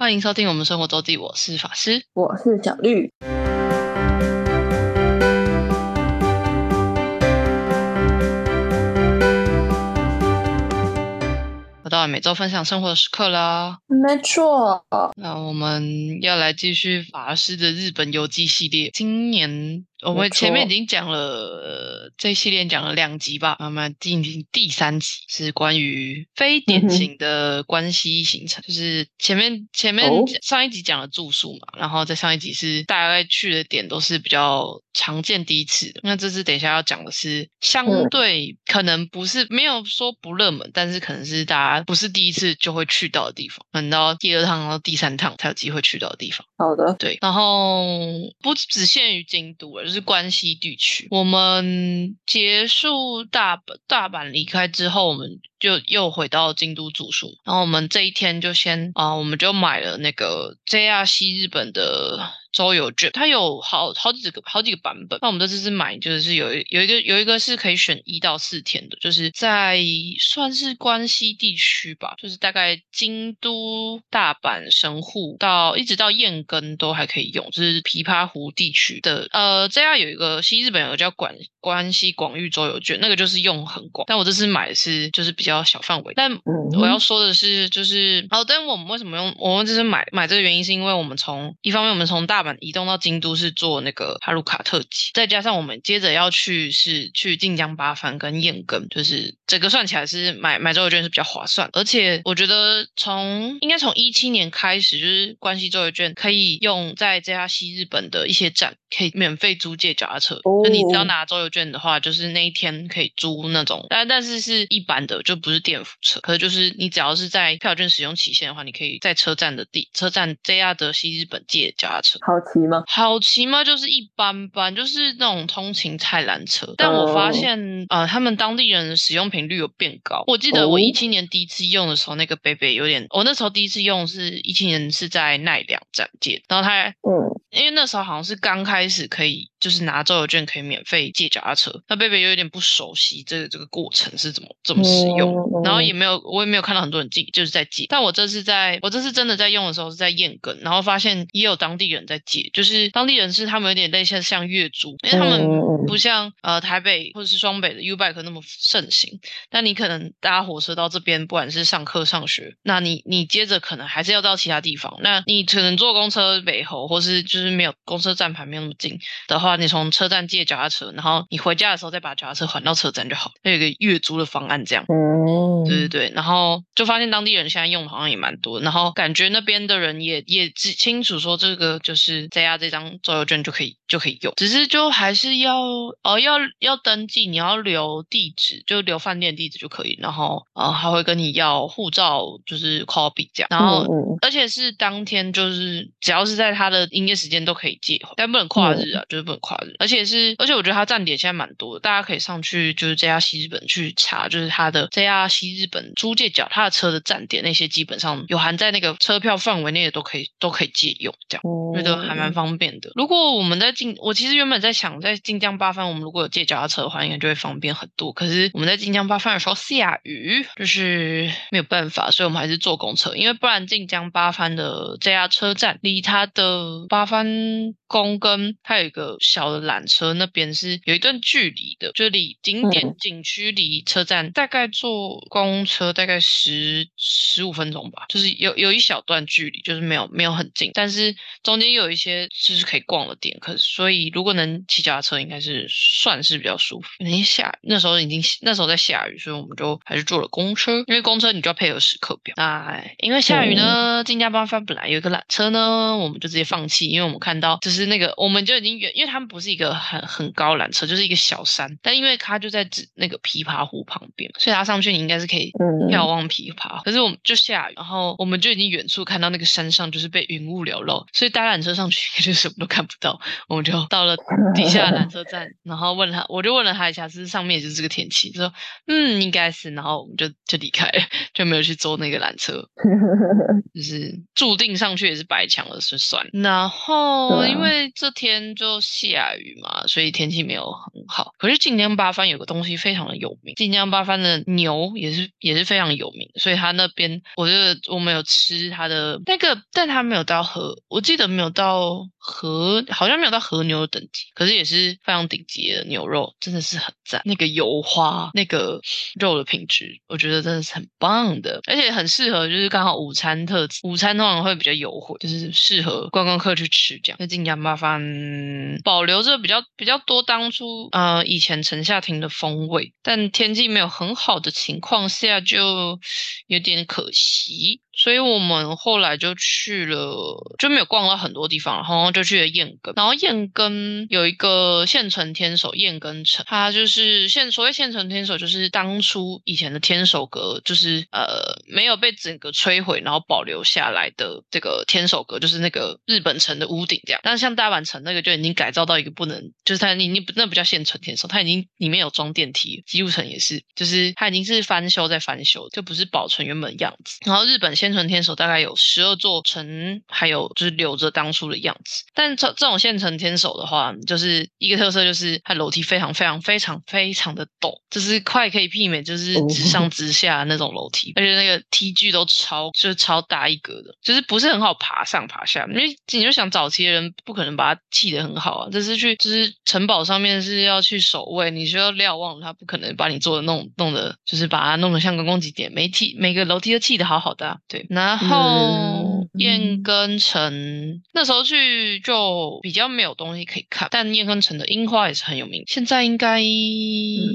欢迎收听我们生活周记，我是法师。我是小绿。又到了每周分享生活的时刻啦，没错，那我们要来继续法师的日本游记系列。今年我们前面已经讲了呃这一系列讲了两集吧，慢慢进行第三集是关于非典型的关系行程，就是前面前面哦。上一集讲了住宿嘛，然后在上一集是大概去的点都是比较常见第一次的，那这次等一下要讲的是相嗯。对可能不是没有说不热门，但是可能是大家不是第一次就会去到的地方，等到第二趟到第三趟才有机会去到的地方。好的，对，然后不只限于京都了，就是关西地区。我们结束大大阪离开之后，我们就又回到京都住宿。然后我们这一天就先啊、我们就买了那个 JR 西日本的。周游券，它有好好几个好几个版本。那我们这次是买，就是有一有一个有一个是可以选一到四天的，就是在算是关西地区吧，就是大概京都、大阪、神户到一直到燕根都还可以用，就是琵琶湖地区的。呃，这样有一个西日本有个叫关关西广域周游券，那个就是用很广。但我这次买的是就是比较小范围，但嗯，我要说的是，就是好，但我们为什么用我们这是买买这个原因，是因为我们从一方面我们从大阪移动到京都是坐那个哈鲁卡特级，再加上我们接着要去是去晋江八幡跟燕根，就是整个算起来是买买周游券是比较划算，而且我觉得从应该从一七年开始，就是关西周游券可以用在这家西日本的一些站可以免费租借脚踏车，就你只要哦拿周游券的话，就是那一天可以租那种，但但是是一般的，就不是电扶车。可是就是你只要是在票券使用期限的话，你可以在车站的地车站 JR 德西日本借脚踏车。好骑吗？好骑吗？就是一般般，就是那种通勤菜篮车。但我发哦现，呃，他们当地人使用频率有变高。我记得我哦一七年第一次用的时候，那个北北有点，我那时候第一次用是一七年是在奈良站借，然后他嗯，因为那时候好像是刚开始可以，就是拿周游券可以免费借脚踏车，那贝贝有点不熟悉这个这个过程是怎么怎么使用，嗯然后也没有我也没有看到很多人借，就是在借。但我这次在我这次真的在用的时候是在验根，然后发现也有当地人在借，就是当地人是他们有点类似像月租，因为他们不像呃台北或者是双北的 U bike 那么盛行，但你可能搭火车到这边，不管是上课上学，那你你接着可能还是要到其他地方，那你可能坐公车北侯，或是就是没有公车站牌没有那么近的话，你从车站借脚踏车，然后你回家的时候再把脚踏车还到车站就好，有一个月租的方案这样。嗯，对对对，然后就发现当地人现在用的好像也蛮多，然后感觉那边的人也也只清楚说这个就是 JR 这张周游券就可以就可以用，只是就还是要哦要要登记，你要留地址，就留饭店地址就可以，然后啊还会跟你要护照，就是 copy 这样，然后。嗯嗯而且是当天，就是只要是在他的营业时间都可以借回，但不能跨日啊，就是不能跨日。而且是，而且我觉得它站点现在蛮多的，大家可以上去就是 JR 西日本去查，就是它的 JR 西日本租借脚踏车的站点，那些基本上有含在那个车票范围内的都可以都可以借用，这样。嗯，觉得还蛮方便的。如果我们在晋，我其实原本在想，在晋江八番，我们如果有借脚踏车的话，应该就会方便很多。可是我们在晋江八番的时候下雨，就是没有办法，所以我们还是坐公车，因为不然晋江八番的 JR 车站离它的八番宫跟它有一个小的缆车那边是有一段距离的，就离景点嗯景区离车站大概坐公车大概十十五分钟吧，就是有有一小段距离，就是没有没有很近，但是中间有一些就是可以逛的点，可是所以如果能骑脚踏车，应该是算是比较舒服。因为下那时候已经那时候在下雨，所以我们就还是坐了公车，因为公车你就要配合时刻表。那因为下雨呢，金家八幡本来有一个缆车呢，我们就直接放弃，因为我们看到就是那个我们就已经远，因为他们不是一个很很高缆车，就是一个小山，但因为它就在指那个琵琶湖旁边，所以它上去你应该是可以嗯眺望琵琶。可是我们就下雨，然后我们就已经远处看到那个山上就是被云雾缭绕，所以搭缆车上去就什么都看不到。我们就到了底下的缆车站，然后问他，我就问了他一下，是上面也是这个天气，他说嗯应该是，然后我们就就离开了，就没有去坐那个缆车。就是注定上去也是白抢了，是算了。然后因为这天天就下雨嘛，所以天气没有很好。可是晋江八幡有个东西非常的有名，晋江八幡的牛也是也是非常有名，所以他那边我觉得我们有吃他的那个，但他没有到和，我记得没有到和，好像没有到和牛的等级，可是也是非常顶级的牛肉，真的是很赞。那个油花，那个肉的品质，我觉得真的是很棒的，而且很适合就是刚好午餐特，午餐通常会比较优惠，就是适合观光客去吃这样。那晋江八方嗯保留着比较比较多当初呃以前城下町的风味，但天气没有很好的情况下，就有点可惜。所以我们后来就去了，就没有逛到很多地方，然后就去了燕根。然后燕根有一个现存天守燕根城，它就是现所谓现存天守，就是当初以前的天守阁，就是呃没有被整个摧毁，然后保留下来的这个天守阁，就是那个日本城的屋顶这样。但是像大阪城那个就已经改造到一个不能，就是它已经不那不叫现存天守，它已经里面有装电梯，吉路城也是，就是它已经是翻修再翻修，就不是保存原本样子。然后日本现存天守大概有十二座城，还有就是留着当初的样子。但这这种现存天守的话，就是一个特色就是它楼梯非常非常非常非常的陡，就是快可以媲美就是直上直下那种楼梯，而且那个梯距都超就是超大一格的，就是不是很好爬上爬下。因为你就想早期的人不可能把它砌得很好啊，这是去就是城堡上面是要去守卫，你需要瞭望，他不可能把你做的弄弄的，就是把它弄得像观光景点，每梯每个楼梯都砌得好好的、啊，对，然后燕根城那时候去就比较没有东西可以看，但燕根城的樱花也是很有名。现在应该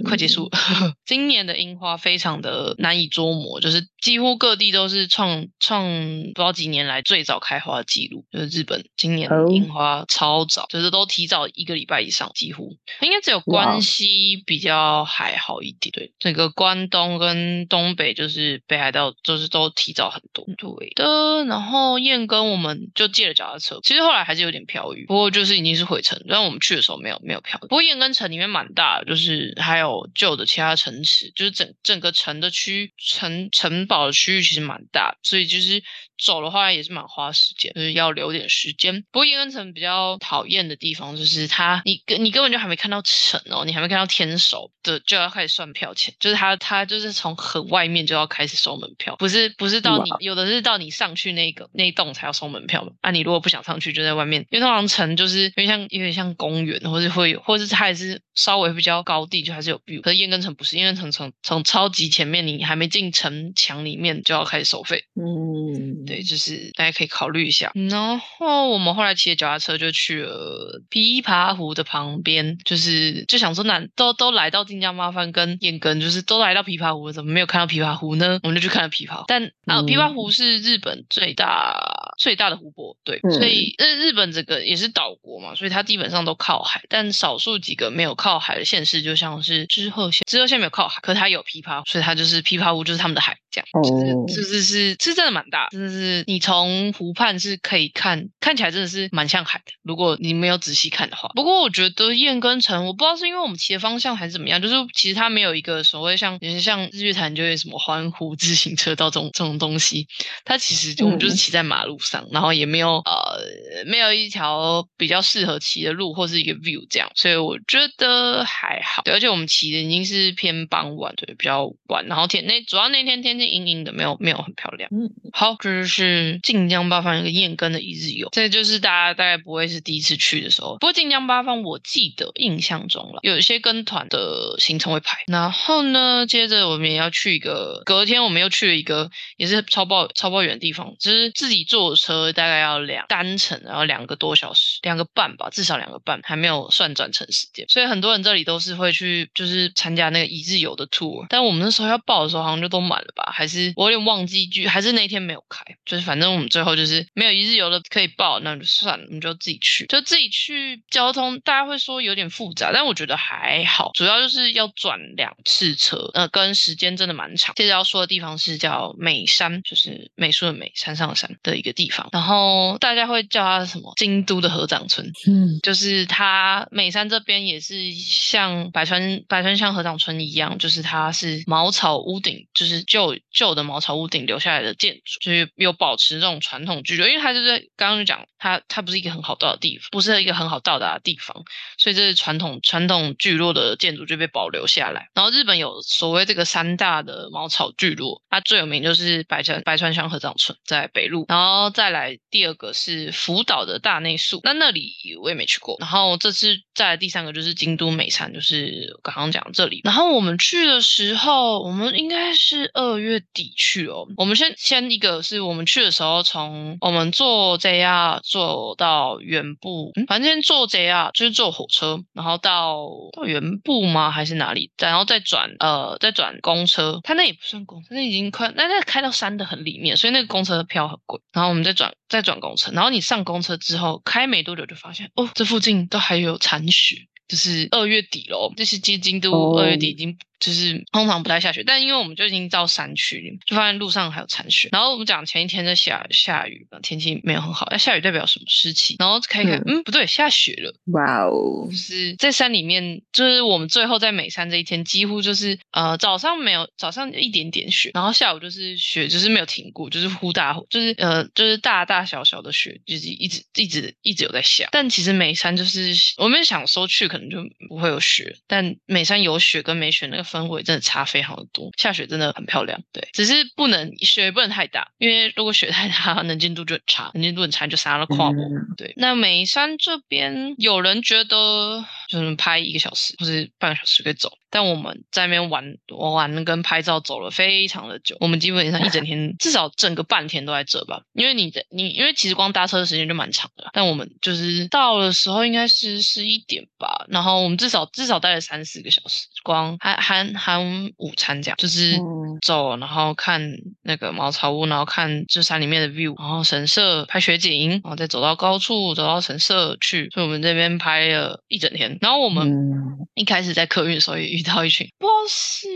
快结束了，今年的樱花非常的难以捉摸，就是几乎各地都是创创不知道几年来最早开花的记录，就是日本今年哦樱花超早，就是都提早一个礼拜以上，几乎应该只有关西比较还好一点。对，整个关东跟东北就是北海道，就是都提早很多。对的，然后燕跟我们就借了脚踏车，其实后来还是有点飘雨，不过就是已经是回程，但我们去的时候没有没有飘雨。不过燕跟城里面蛮大的，就是还有旧的其他城池，就是整整个城的区城城堡的区域其实蛮大，所以就是走的话也是蛮花时间，就是要留点时间。不过燕根城比较讨厌的地方就是它，你根你根本就还没看到城哦，你还没看到天守的就要开始算票钱，就是它它就是从很外面就要开始收门票，不是不是到你有的是到你上去那个那一栋才要收门票嘛，啊你如果不想上去就在外面，因为通常城就是因为像有点像公园，或是会有，或者是它也是稍微比较高地，就还是有 view。可是燕根城不是，燕根城从从超级前面，你还没进城墙里面就要开始收费。嗯，对，就是大家可以考虑一下。然后我们后来骑着脚踏车就去了琵琶湖的旁边，就是就想说那都都来到晋江麻帆跟燕根，就是都来到琵琶湖了，怎么没有看到琵琶湖呢？我们就去看了琵琶湖。但啊，嗯琵琶湖是日本最大最大的湖泊，对，嗯所以日日本这个也是岛国嘛，所以它基本上都靠海，但少数几个没有靠海的县市，就像是知鹤县，知鹤县没有靠海，可它有琵琶，所以它就是琵琶湖就是他们的海，这样，哦就是就是是是真的蛮大，真的是你从湖畔是可以看，看起来真的是蛮像海的。如果你没有仔细看的话，不过我觉得燕根城，我不知道是因为我们骑的方向还是怎么样，就是其实它没有一个所谓像，也是像日月潭就会什么环湖自行车道这种这种东西，它其实就我们就是嗯骑在马路上，然后也没有呃没有一条比较适合骑的路或是一个 view 这样，所以我觉得还好。对，而且我们骑的已经是偏傍晚，对，比较晚，然后天那主要那天天气阴阴的，没有没有很漂亮。嗯，好，这就是晋江八方一个燕根的一日游，这就是大家大概不会是第一次去的时候。不过晋江八方，我记得印象中了，有一些跟团的行程会排。然后呢，接着我们也要去一个，隔天我们又去了一个也是超爆超爆远的地方，就是自己坐车大概要两单程，然后两个多小时，两个半吧，至少两个半，还没有算转乘时间。所以很多人这里都是会去，就是参加那个一日游的 tour。但我们那时候要报的时候，好像就都满了吧？还是我有点忘记剧，还是那天没有开？就是反正我们最后就是没有一日游的可以报，那就算了，我们就自己去。就自己去，交通大家会说有点复杂，但我觉得还好，主要就是要转两次车，呃，跟时间真的蛮长。接着要说的地方是叫美山，就是美术的美，山上的山的一个地方。然后大家会叫它什么京都的合掌村，嗯就是它美山这边也是像百川百川乡合掌村一样，就是它是茅草屋顶，就是旧旧的茅草屋顶留下来的建筑，就是有保持这种传统聚落，因为它就是刚刚就讲，它它不是一个很好到的地方，不是一个很好到达的地方，所以这是传统传统聚落的建筑就被保留下来。然后日本有所谓这个三大的茅草聚落，它最有名就是白川白川乡合掌村在北路，然后再来第二个是福岛的大内宿，那那里我也没去过。然后这次再来第三个就是京都美山，就是刚刚讲这里。然后我们去的时候，我们应该是二月底去哦。我们先先一个是我们去的时候，从我们坐 JR 坐到原部，嗯反正坐 JR 就是坐火车，然后到到原部吗？还是哪里？然后再转呃再转公车，它那也不算公车，那已经快那那开到山的很里面，所以那个公车的票很贵。然后我们再转再转公车，然后你上公车之后开没多久就发现哦，这附近都还有残雪。就是二月底喽，就是接京都哦二月底已经就是通常不太下雪，但因为我们就已经到山区里，就发现路上还有残雪。然后我们讲前一天在下下雨，天气没有很好，那下雨代表什么湿气？然后看一看，嗯不对，下雪了。哇哦就，是在山里面，就是我们最后在美山这一天，几乎就是呃早上没有早上一点点雪，然后下午就是雪，就是没有停过，就是忽大忽就是呃就是大大小小的雪，就是一直一直一直有在下。但其实美山就是我们想说去可能就不会有雪，但美山有雪跟没雪那个氛围真的差非常的多，下雪真的很漂亮。对，只是不能雪不能太大，因为如果雪太大，能见度就很差，能见度很差就杀了跨步。嗯对，那眉山这边有人觉得就是拍一个小时或是半个小时可以走，但我们在那边玩玩跟拍照走了非常的久，我们基本上一整天至少整个半天都在这吧，因为你的你因为其实光搭车的时间就蛮长的，但我们就是到的时候应该是十一点吧，然后我们至少至少待了三四个小时，光含含含午餐这样，就是嗯走，然后看那个茅草屋，然后看这山里面的 view，然后神社拍雪景，然后再走到高处，走到神社去，所以我们这边拍了一整天。然后我们嗯一开始在客运的时候也遇到一群，不知道是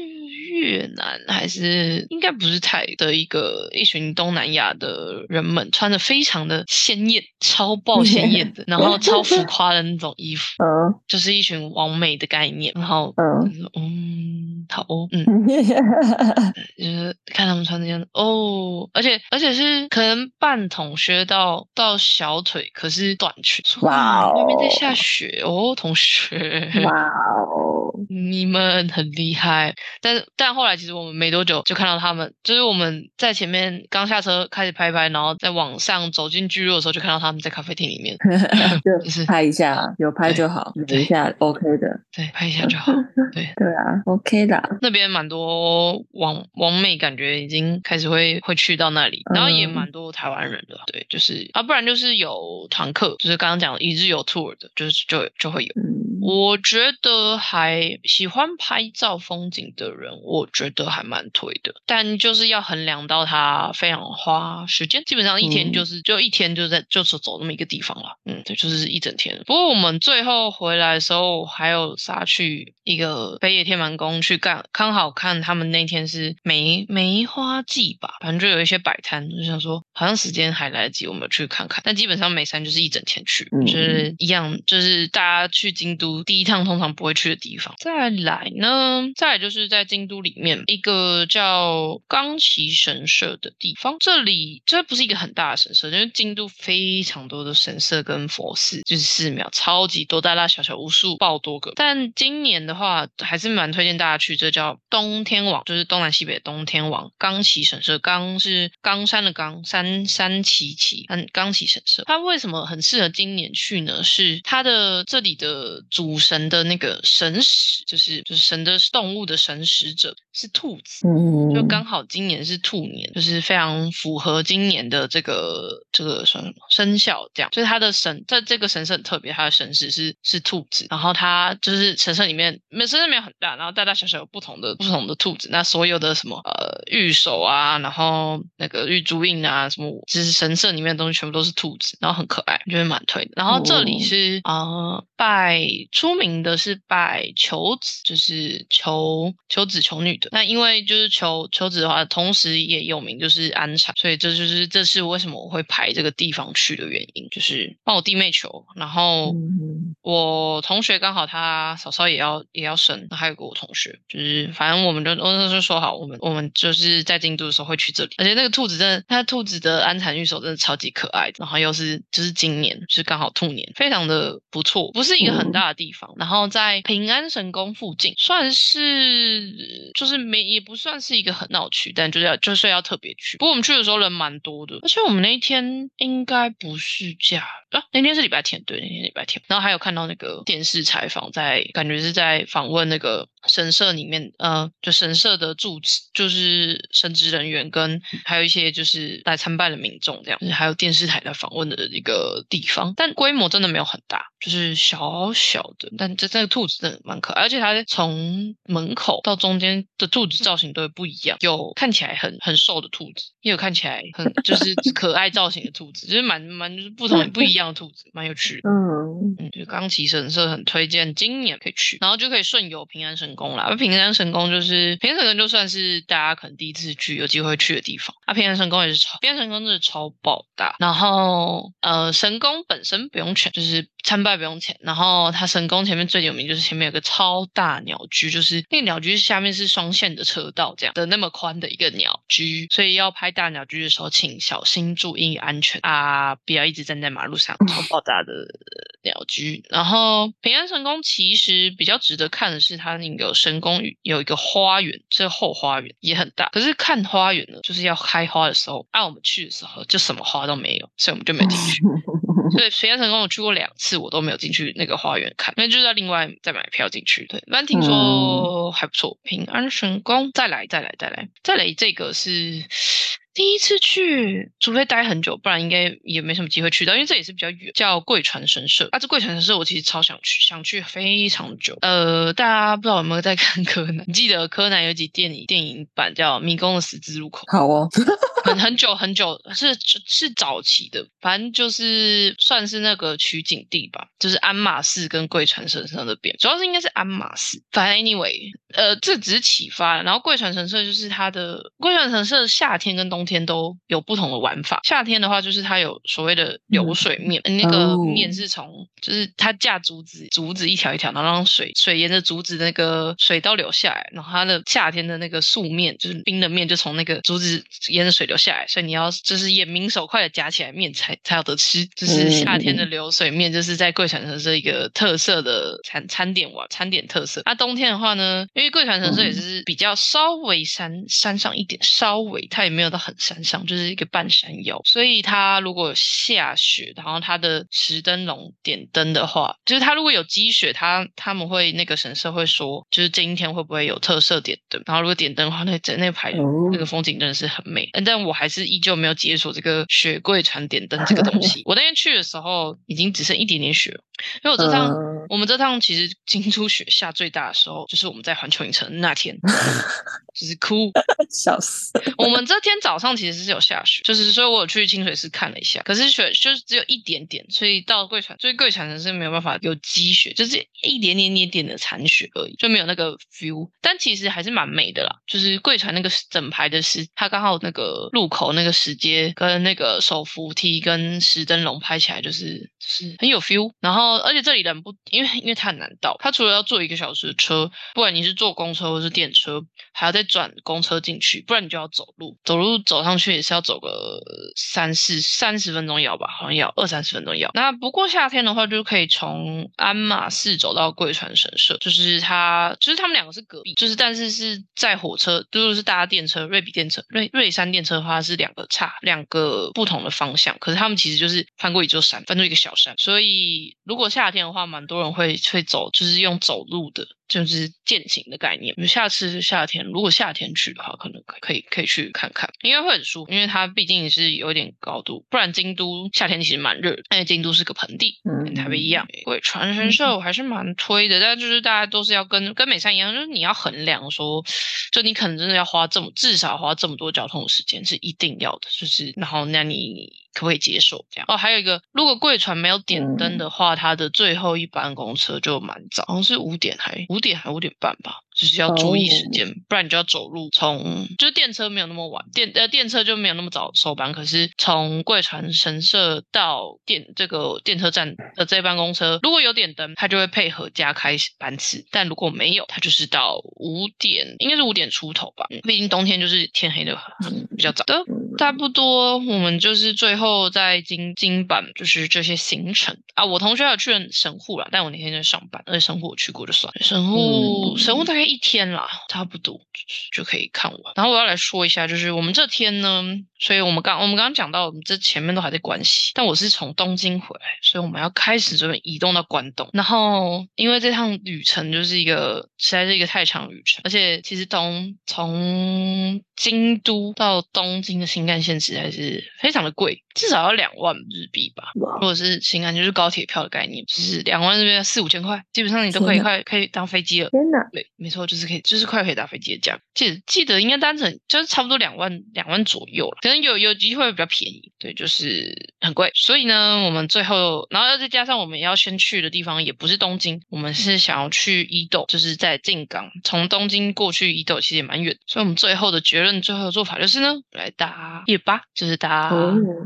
越南还是应该不是泰的一个一群东南亚的人们，穿的非常的鲜艳，超爆鲜艳的，然后超浮夸的那种衣服，嗯就是一群完美的概念。然后嗯就是嗯。就是看他们穿这样子哦，而且而且是可能半筒靴到到小腿，可是短裙。哇哦外面在哦下雪哦，同学，哇哦，你们很厉害。但但后来其实我们没多久就看到他们，就是我们在前面刚下车开始拍拍，然后在往上走进聚落的时候，就看到他们在咖啡厅里面，就拍一下，有拍就好，对等一下 OK 的，对，拍一下 就好。对，对啊，OK 的，那边蛮多网网美，感觉已经开始会会去到那里，然后也嗯蛮多台湾人的，对，就是啊，不然就是有团客，就是刚刚讲的一日游 tour 的，就是就就会有。嗯我觉得还喜欢拍照风景的人，我觉得还蛮推的，但就是要衡量到它非常花时间，基本上一天嗯。就是、就一天就在就是走那么一个地方了，嗯，对，就是一整天。不过我们最后回来的时候，还有杀去一个北野天满宫去干，刚好看他们那天是梅梅花季吧，反正就有一些摆摊，就想说好像时间还来得及，我们去看看。但基本上美山就是一整天去，嗯就是一样，就是大家去京都第一趟通常不会去的地方。再来呢，再来就是在京都里面一个叫冈崎神社的地方，这里这不是一个很大的神社，因为京都非常多的神社跟佛寺，就是寺庙超级多，大大小小无数爆多个。但今年的话，还是蛮推荐大家去，这叫东天王，就是东南西北的东天王冈崎神社。冈是冈山的冈，山山崎崎，嗯，冈崎神社。它为什么很适合今年去呢？是它的这里的主神的那个神使，就是就是神的动物的神使者是兔子。嗯，就刚好今年是兔年，就是非常符合今年的这个这个算什么生肖，这样就是他的神在这个神社很特别，他的神使是是兔子，然后他就是神社里面，每神社没有很大，然后大大小小有不同的不同的兔子，那所有的什么呃玉手啊，然后那个玉珠印啊，什么就是神社里面的东西全部都是兔子，然后很可爱，我觉得蛮推的。然后这里哦是呃拜出名的是拜求子，就是求求子求女的。那因为就是求求子的话，同时也有名就是安产，所以这就是这是为什么我会排这个地方去的原因，就是帮我弟妹求。然后我同学刚好他嫂嫂也要也要生，还有个我同学，就是反正我们就都是说好，我们我们就是在京都的时候会去这里。而且那个兔子真的，它兔子的安产玉手真的超级可爱，然后又是就是今年就是刚好兔年，非常的不错，不是一个很大的地方。然后在平安神宫附近，算是就是没也不算是一个很闹区，但就是要就是要特别去。不过我们去的时候人蛮多的，而且我们那一天应该不是假啊，那天是礼拜天，对，那天礼拜天。然后还有看到那个电视采访，在感觉是在访问那个。神社里面，呃，就神社的住持，就是神职人员，跟还有一些就是来参拜的民众，这样，还有电视台来访问的一个地方，但规模真的没有很大，就是小小的。但这这个兔子真的蛮可爱，而且它从门口到中间的兔子造型都不一样，有看起来很很瘦的兔子，也有看起来很就是 可爱造型的兔子，就是蛮蛮就是不同不一样的兔子，蛮有趣的。嗯嗯，就冈崎神社很推荐，今年可以去，然后就可以顺游平安神。宫啦，平安神宫就是平安神宫，就算是大家可能第一次去有机会去的地方。啊，平安神宫也是超，平安神宫真的超爆大。然后呃，神宫本身不用全，就是参拜不用钱。然后它神宫前面最有名就是前面有个超大鸟居，就是那个鸟居下面是双线的车道这样的那么宽的一个鸟居，所以要拍大鸟居的时候，请小心注意安全啊，不要一直站在马路上超爆炸的鸟居。然后平安神宫其实比较值得看的是它那个。神宫有一个花园，这后花园也很大。可是看花园呢，就是要开花的时候，按我们去的时候就什么花都没有，所以我们就没进去。所以平安神宫我去过两次，我都没有进去那个花园看，那就是要另外再买票进去。对，反正听说还不错。平安神宫再来，再来，再来，再来，这个是。第一次去，除非待很久，不然应该也没什么机会去到，因为这也是比较远，叫贵船神社。啊，这贵船神社我其实超想去，想去非常久。呃，大家不知道有没有在看柯南？你记得柯南有集电影电影版叫《迷宫的十字路口》？好哦，很很久很久，是是早期的，反正就是算是那个取景地吧，就是鞍马寺跟贵船神社那边，主要是应该是鞍马寺。反正 anyway，呃，这只是启发。然后贵船神社就是它的贵船神社夏天跟冬。天都有不同的玩法。夏天的话，就是它有所谓的流水面，那个面是从，就是它架竹子，竹子一条一条，然后让水水沿着竹子那个水道流下来，然后它的夏天的那个素面，就是冰的面，就从那个竹子沿着水流下来，所以你要就是眼明手快的夹起来面才才有得吃。就是夏天的流水面，就是在贵船城是一个特色的餐餐点哇，餐点特色。那冬天的话呢，因为贵船城市也是比较稍微山山上一点，稍微它也没有到很。山上就是一个半山腰，所以它如果下雪，然后它的石灯笼点灯的话，就是它如果有积雪，它他们会那个神社会说，就是今天会不会有特色点灯？然后如果点灯的话，那整那排那个风景真的是很美。但我还是依旧没有解锁这个雪柜船点灯这个东西。我那天去的时候，已经只剩一点点雪。因为我这趟，我们这趟其实金珠雪下最大的时候，就是我们在环球影城那天，就是哭，笑死。我们这天早上其实是有下雪，就是所以我有去清水寺看了一下，可是雪就是只有一点点，所以到贵船，所以贵船城是没有办法有积雪，就是一点点点点的残雪而已，就没有那个 feel。但其实还是蛮美的啦，就是贵船那个整排的石，它刚好那个路口那个石阶跟那个手扶梯跟石灯笼拍起来就是是很有 feel，然后。而且这里人不，因为因为它很难到，它除了要坐一个小时的车，不管你是坐公车或是电车，还要再转公车进去，不然你就要走路，走路走上去也是要走个三四三十分钟要吧，好像要二三十分钟要。那不过夏天的话，就可以从鞍马寺走到贵船神社，就是它，就是他们两个是隔壁，就是但是是在火车，如果是搭电车，瑞比电车、瑞瑞山电车的话是两个差两个不同的方向，可是他们其实就是翻过一座山，翻出一个小山，所以如果夏天的话，蛮多人会会走，就是用走路的。就是践行的概念。比如下次夏天，如果夏天去的话，可能可以可以去看看，应该会很舒服，因为它毕竟是有点高度，不然京都夏天其实蛮热，因为京都是个盆地，跟台北一样。鬼船神社我还是蛮推的，但就是大家都是要跟跟美山一样，就是你要衡量说，就你可能真的要花这么至少花这么多交通时间是一定要的，就是然后那你。可不可以接受这样？哦，还有一个，如果贵船没有点灯的话，它的最后一班公车就蛮早，好像是五点还五点还五点半吧，就是要注意时间，不然你就要走路。从就是电车没有那么晚，电呃电车就没有那么早收班，可是从贵船神社到电这个电车站的这班公车，如果有点灯，它就会配合加开班次；但如果没有，它就是到五点，应该是五点出头吧。毕竟冬天就是天黑的比较早的，差不多我们就是最后。在金金版就是这些行程啊，我同学有去神户了，但我那天在上班，而且神户我去过就算了。神户神户大概一天啦，差不多就可以看完。然后我要来说一下，就是我们这天呢，所以我们刚我们刚刚讲到，我们这前面都还在关西，但我是从东京回来，所以我们要开始准备移动到关东。然后因为这趟旅程就是一个实在是一个太长旅程，而且其实东从京都到东京的新干线其实在是非常的贵。至少要两万日币吧，如果是新安就是高铁票的概念，就是两万日币四五千块，基本上你都可以快可以当飞机了。天哪，对，没错，就是可以，就是快可以搭飞机的价。记得记得应该单程就是差不多两万两万左右了，可能有有机会比较便宜，对，就是很贵。所以呢，我们最后，然后再加上我们要先去的地方也不是东京，我们是想要去伊豆，就是在静冈，从东京过去伊豆其实也蛮远，所以我们最后的结论，最后的做法就是呢，来搭夜巴，就是搭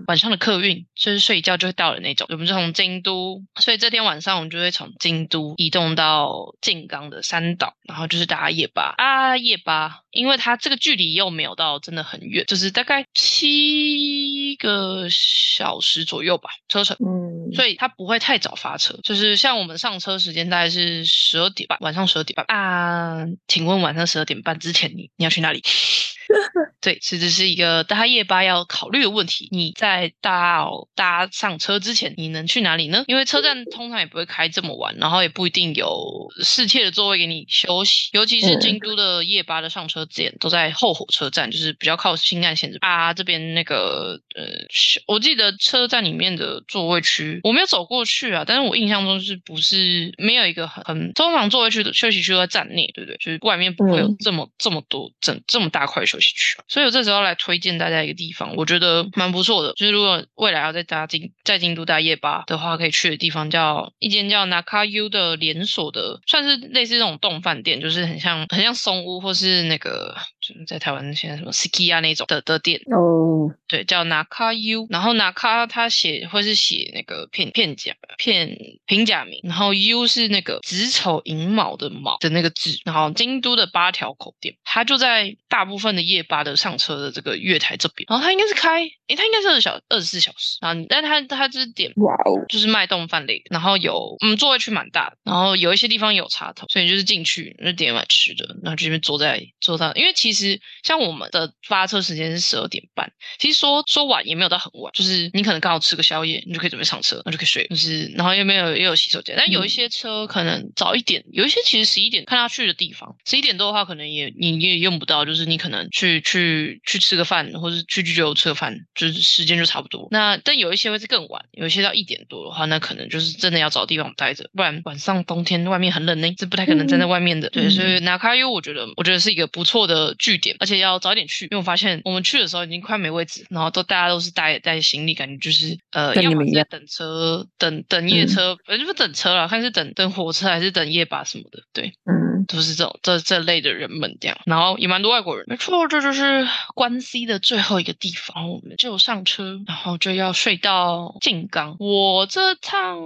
晚。上的客运就是睡一觉就会到的那种，我们就从京都，所以这天晚上我们就会从京都移动到静冈的三岛，然后就是搭夜巴。啊夜巴，因为它这个距离又没有到真的很远，就是大概七个小时左右吧车程，嗯，所以它不会太早发车，就是像我们上车时间大概是十二点半，晚上十二点半。啊，请问晚上十二点半之前你你要去哪里？对，其实是一个搭夜巴要考虑的问题。你在到搭上车之前，你能去哪里呢？因为车站通常也不会开这么晚，然后也不一定有适切的座位给你休息。尤其是京都的夜巴的上车点都在后火车站，就是比较靠新干线啊这边那个呃，我记得车站里面的座位区我没有走过去啊，但是我印象中是不是没有一个很很通常座位区的休息区在站内，对不对？就是外面不会有这么这么多整这么大块休息所以我这时候来推荐大家一个地方，我觉得蛮不错的。就是如果未来要在大京在京都大夜吧的话，可以去的地方叫一间叫 naka u 的连锁的，算是类似这种洞饭店，就是很像很像松屋或是那个就是在台湾现在什么 Ski 啊那种的的店哦，对，叫 Nakayu。然后 Naka 他写会是写那个片片假片平假名，然后 U 是那个子丑寅卯的卯的那个字，然后京都的八条口店，它就在大部分的夜巴的上车的这个月台这边，然后它应该是开，诶，它应该是二小二十四小时。啊，但它它就是点，哇哦，就是卖动饭类的，然后有嗯座位区蛮大的，然后有一些地方有插头，所以就是进去就点买吃的，然后这边坐在坐上，因为其实像我们的发车时间是十二点半，其实说说晚也没有到很晚，就是你可能刚好吃个宵夜，你就可以准备上车，那就可以睡，就是然后又没有又有洗手间，但有一些车可能早一点，有一些其实十一点看他去的地方，十一点多的话可能也你也用不到，就是你可能去去去吃个饭，或者去居酒屋吃个饭，就是时间就差不多。那但有一些会是更晚，有一些到一点多的话，那可能就是真的要找地方待着，不然晚上冬天外面很冷呢，是不太可能站在外面的。对，所以拿卡 U 我觉得我觉得是一个不错的据点，而且要早点去，因为我发现我们去的时候已经快没位置，然后都大家都是带带行李，感觉就是呃要么在等车等等夜车，呃就是等车了，看是等等火车还是等夜巴什么的，对，嗯，都是这种这这类的人们这样，然后也蛮多外国人，没错，这就是关西的最后一个地方，我们就上车，然后就要睡到静冈。我这趟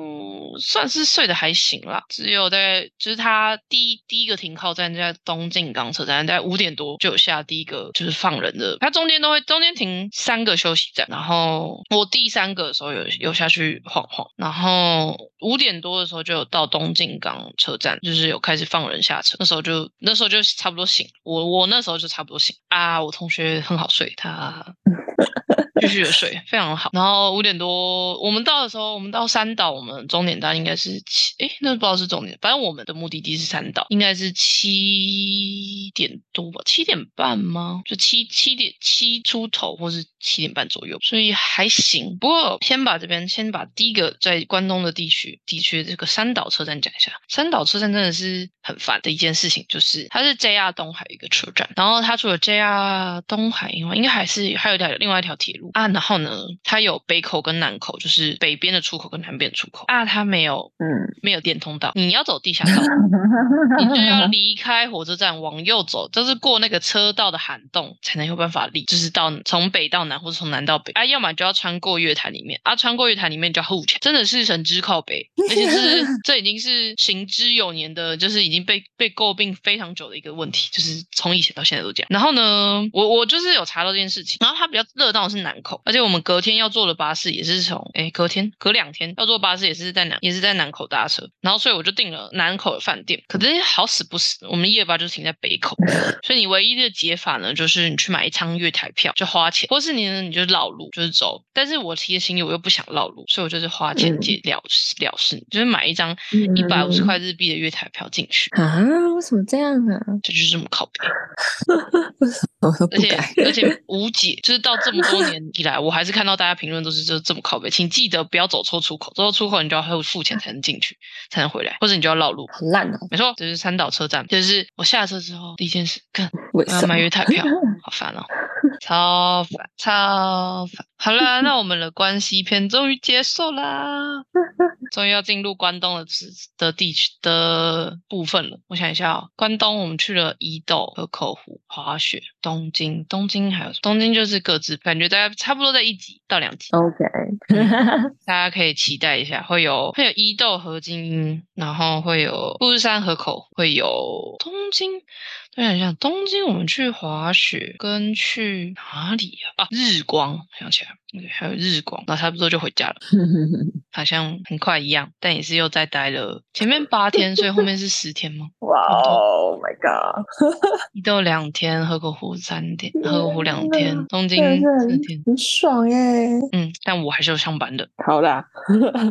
算是睡的还行啦，只有在就是他第一第一个停靠站在东静冈车站，在五点多就有下第一个就是放人的，他中间都会中间停三个休息站，然后我第三个的时候有有下去晃晃，然后五点多的时候就有到东进港车站，就是有开始放人下车，那时候就那时候就差不多醒，我我那时候就差不多醒啊，我同学很好睡，他。继续的睡，非常好。然后五点多我们到的时候，我们到三岛，我们终点站应该是七，哎，那不知道是终点，反正我们的目的地是三岛，应该是七点多吧，七点半吗？就七七点七出头，或是七点半左右，所以还行。不过先把这边先把第一个在关东的地区地区这个三岛车站讲一下。三岛车站真的是很烦的一件事情，就是它是 JR 东海一个车站，然后它除了 JR 东海以外，应该还是还有一条另外一条铁路啊。然后呢，它有北口跟南口，就是北边的出口跟南边出口啊。它没有，嗯，没有电通道，你要走地下道，你就要离开火车站往右走，就是过那个车道的涵洞才能有办法立，就是到从北到南或者从南到北啊。要么就要穿过月台里面啊，穿过月台里面就要后钱，真的是神之靠北，而且是这已经是行之有年的，就是已经被被诟病非常久的一个问题，就是从以前到现在都这样。然后呢，我我就是有查到这件事情，然后它比较热闹是南口。而且我们隔天要坐的巴士也是从哎，隔天隔两天要坐巴士也是在南也是在南口搭车，然后所以我就订了南口的饭店。可是好死不死，我们夜巴就停在北口，所以你唯一的解法呢，就是你去买一张月台票，就花钱，或是你呢你就绕路就是走。但是我提的行李我又不想绕路，所以我就是花钱解了了事，就是买一张一百五十块日币的月台票进去啊？为什么这样啊？这就是这么靠背，而且而且无解，就是到这么多年以来。我还是看到大家评论都是就这么靠背，请记得不要走错出口，走错出口你就要还付钱才能进去，才能回来，或者你就要绕路。很烂哦。没错，这是三岛车站，就是我下车之后第一件事，看我要买月台票，好烦哦，超烦，超烦。好啦，那我们的关西篇终于结束啦，终于要进入关东的的地区的部分了。我想一下哦，关东我们去了伊豆、河口湖、滑雪、东京，东京还有东京就是各自，感觉大家差不多在一集到两集。OK，大家可以期待一下，会有会有伊豆、河津，然后会有富士山、河口，会有东京。我想想，东京我们去滑雪跟去哪里啊？啊，日光想起来，还有日光，那差不多就回家了，好像很快一样，但也是又再待了前面八天，所以后面是十天吗？哇哦，My God！一到两天，河口湖三天，河口湖两天，东京四天，很爽耶。嗯，但我还是有上班的。好啦，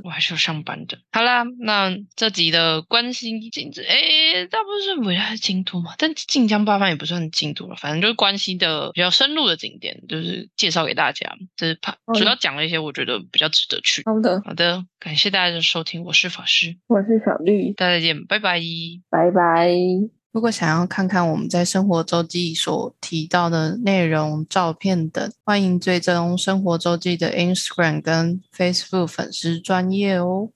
我还是有上班的。好啦，那这集的关心景致，哎，大部分是围绕京都嘛，但。晋江八幡也不算京都了，反正就是关西的比较深入的景点，就是介绍给大家。就是怕主要讲了一些我觉得比较值得去。好的，好的，感谢大家的收听，我是法师，我是小绿，大家再见，拜拜，拜拜。如果想要看看我们在生活周记所提到的内容、照片等，欢迎追踪生活周记的 Instagram 跟 Facebook 粉丝专业哦。